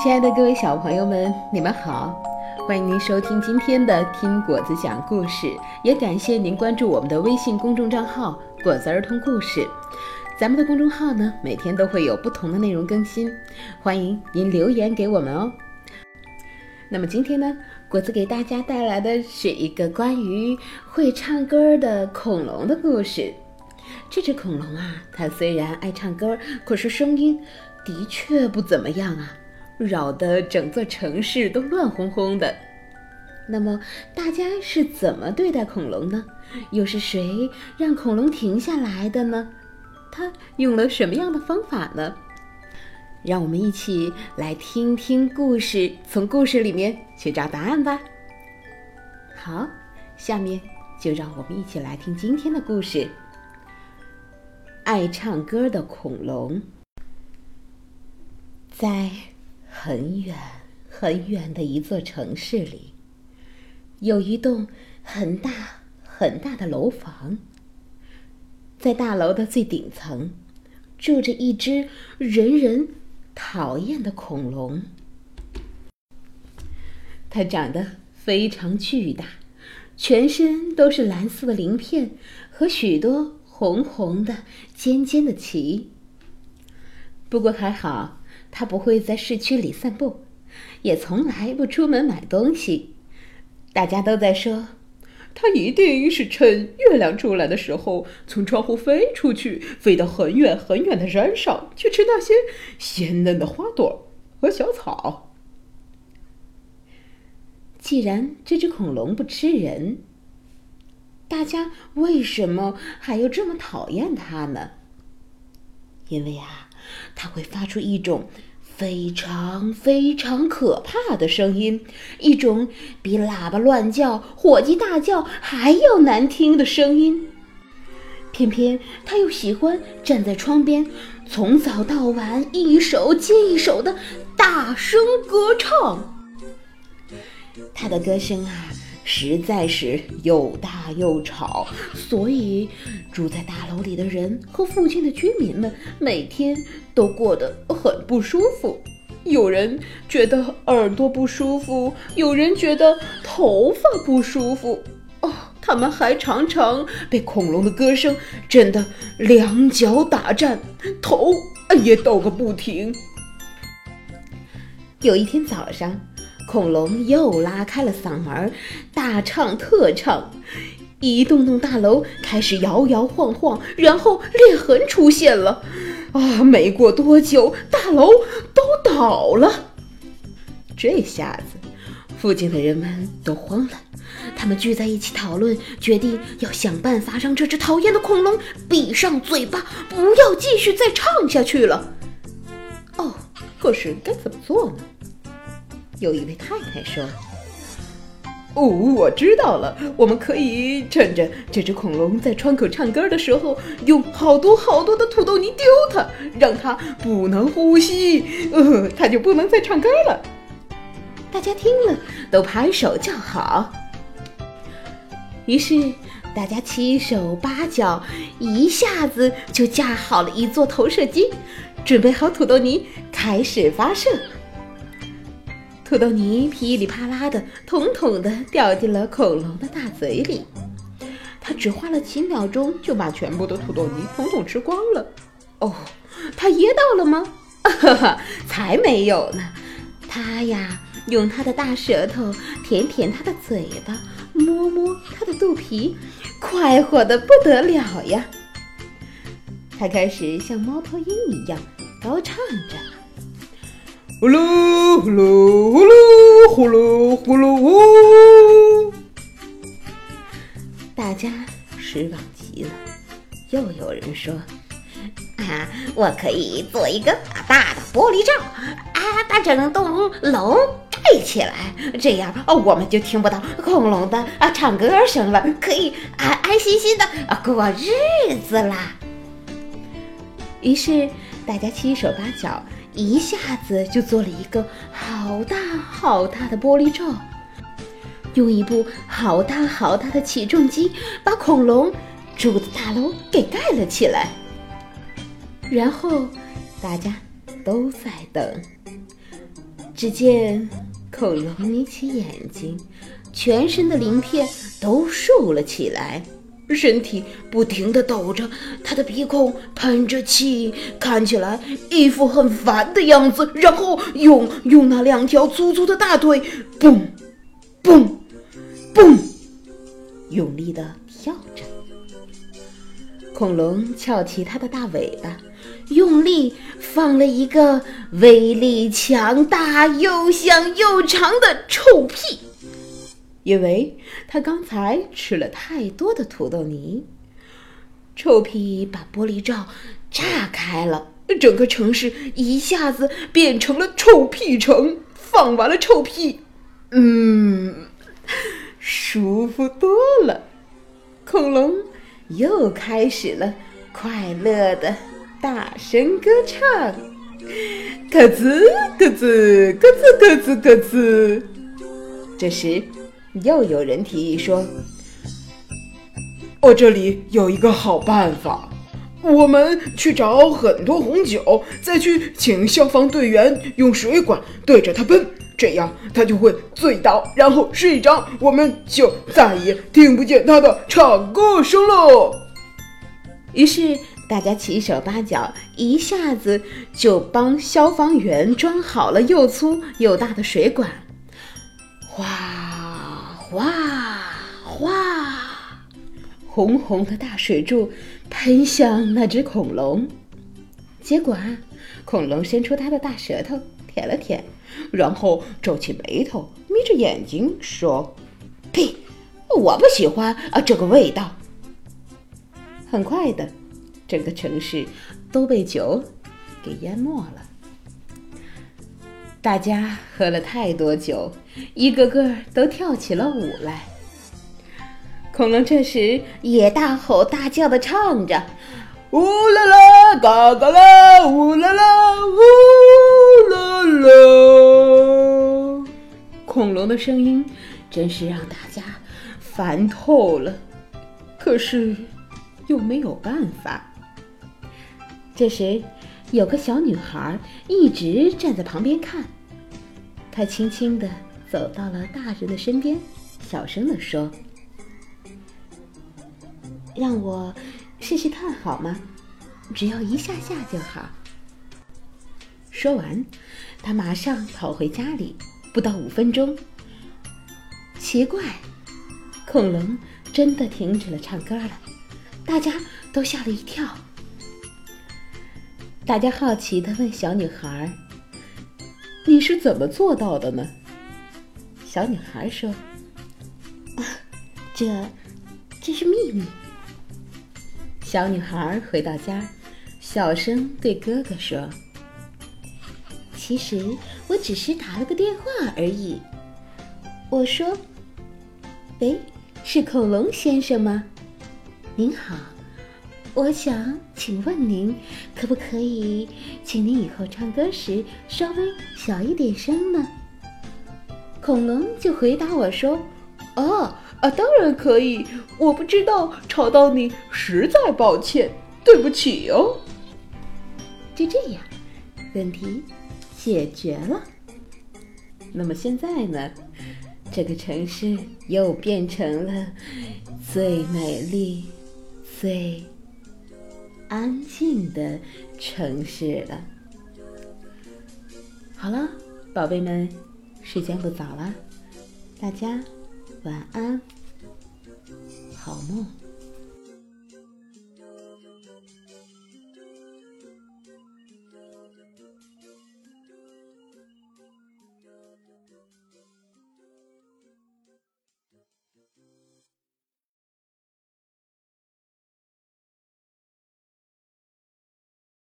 亲爱的各位小朋友们，你们好！欢迎您收听今天的《听果子讲故事》，也感谢您关注我们的微信公众账号“果子儿童故事”。咱们的公众号呢，每天都会有不同的内容更新，欢迎您留言给我们哦。那么今天呢，果子给大家带来的是一个关于会唱歌的恐龙的故事。这只恐龙啊，它虽然爱唱歌，可是声音的确不怎么样啊。扰得整座城市都乱哄哄的。那么大家是怎么对待恐龙呢？又是谁让恐龙停下来的呢？他用了什么样的方法呢？让我们一起来听听故事，从故事里面去找答案吧。好，下面就让我们一起来听今天的故事：爱唱歌的恐龙在。很远很远的一座城市里，有一栋很大很大的楼房。在大楼的最顶层，住着一只人人讨厌的恐龙。它长得非常巨大，全身都是蓝色的鳞片和许多红红的尖尖的鳍。不过还好。他不会在市区里散步，也从来不出门买东西。大家都在说，他一定是趁月亮出来的时候从窗户飞出去，飞到很远很远的山上去吃那些鲜嫩的花朵和小草。既然这只恐龙不吃人，大家为什么还要这么讨厌它呢？因为啊。它会发出一种非常非常可怕的声音，一种比喇叭乱叫、火鸡大叫还要难听的声音。偏偏它又喜欢站在窗边，从早到晚一首接一首的大声歌唱。它的歌声啊！实在是又大又吵，所以住在大楼里的人和附近的居民们每天都过得很不舒服。有人觉得耳朵不舒服，有人觉得头发不舒服。哦，他们还常常被恐龙的歌声震得两脚打颤，头也抖个不停。有一天早上。恐龙又拉开了嗓门，大唱特唱，一栋栋大楼开始摇摇晃晃，然后裂痕出现了。啊，没过多久，大楼都倒了。这下子，附近的人们都慌了，他们聚在一起讨论，决定要想办法让这只讨厌的恐龙闭上嘴巴，不要继续再唱下去了。哦，可是该怎么做呢？有一位太太说：“哦，我知道了，我们可以趁着这只恐龙在窗口唱歌的时候，用好多好多的土豆泥丢它，让它不能呼吸，呃，它就不能再唱歌了。”大家听了都拍手叫好。于是大家七手八脚，一下子就架好了一座投射机，准备好土豆泥，开始发射。土豆泥噼里啪啦的，统统的掉进了恐龙的大嘴里。他只花了几秒钟就把全部的土豆泥统统吃光了。哦，他噎到了吗？哈哈，才没有呢！他呀，用他的大舌头舔舔他的嘴巴，摸摸他的肚皮，快活的不得了呀！他开始像猫头鹰一样高唱着。呼噜呼噜呼噜呼噜呼噜呼！大家失望极了。又有人说：“啊，我可以做一个大大的玻璃罩，啊，把整栋楼盖起来，这样我们就听不到恐龙的啊唱歌声了，可以安安心心的过日子啦。”于是大家七手八脚。一下子就做了一个好大好大的玻璃罩，用一部好大好大的起重机把恐龙住的大楼给盖了起来。然后大家都在等，只见恐龙眯起眼睛，全身的鳞片都竖了起来，身体不停地抖着，它的鼻孔喷着气，看起来一副很烦的样子。然后用用那两条粗粗的大腿，蹦，蹦，蹦，用力地跳着。恐龙翘起它的大尾巴，用力放了一个威力强大、又香又长的臭屁，因为他刚才吃了太多的土豆泥。臭屁把玻璃罩炸开了，整个城市一下子变成了臭屁城。放完了臭屁，嗯，舒服多了。恐龙。又开始了快乐的大声歌唱，咯吱咯吱咯吱咯吱咯吱。这时，又有人提议说：“我这里有一个好办法，我们去找很多红酒，再去请消防队员用水管对着它喷。”这样他就会醉倒，然后睡着，我们就再也听不见他的唱歌声喽。于是大家七手八脚，一下子就帮消防员装好了又粗又大的水管，哗哗哗，红红的大水柱喷向那只恐龙。结果啊，恐龙伸出它的大舌头舔了舔。然后皱起眉头，眯着眼睛说：“呸，我不喜欢啊这个味道。”很快的，整个城市都被酒给淹没了。大家喝了太多酒，一个个都跳起了舞来。恐龙这时也大吼大叫的唱着：“呜啦啦，嘎嘎啦，呜啦啦，呜啦啦。”恐龙的声音真是让大家烦透了。可是。又没有办法。这时，有个小女孩一直站在旁边看。她轻轻地走到了大人的身边，小声地说：“让我试试看好吗？只要一下下就好。”说完，她马上跑回家里。不到五分钟，奇怪，恐龙真的停止了唱歌了。大家都吓了一跳。大家好奇的问小女孩：“你是怎么做到的呢？”小女孩说：“啊，这，这是秘密。”小女孩回到家，小声对哥哥说：“其实我只是打了个电话而已。我说，喂，是恐龙先生吗？”您好，我想请问您可不可以，请您以后唱歌时稍微小一点声呢？恐龙就回答我说：“哦啊，当然可以，我不知道吵到你，实在抱歉，对不起哦。”就这样，问题解决了。那么现在呢？这个城市又变成了最美丽。最安静的城市了。好了，宝贝们，时间不早了，大家晚安，好梦。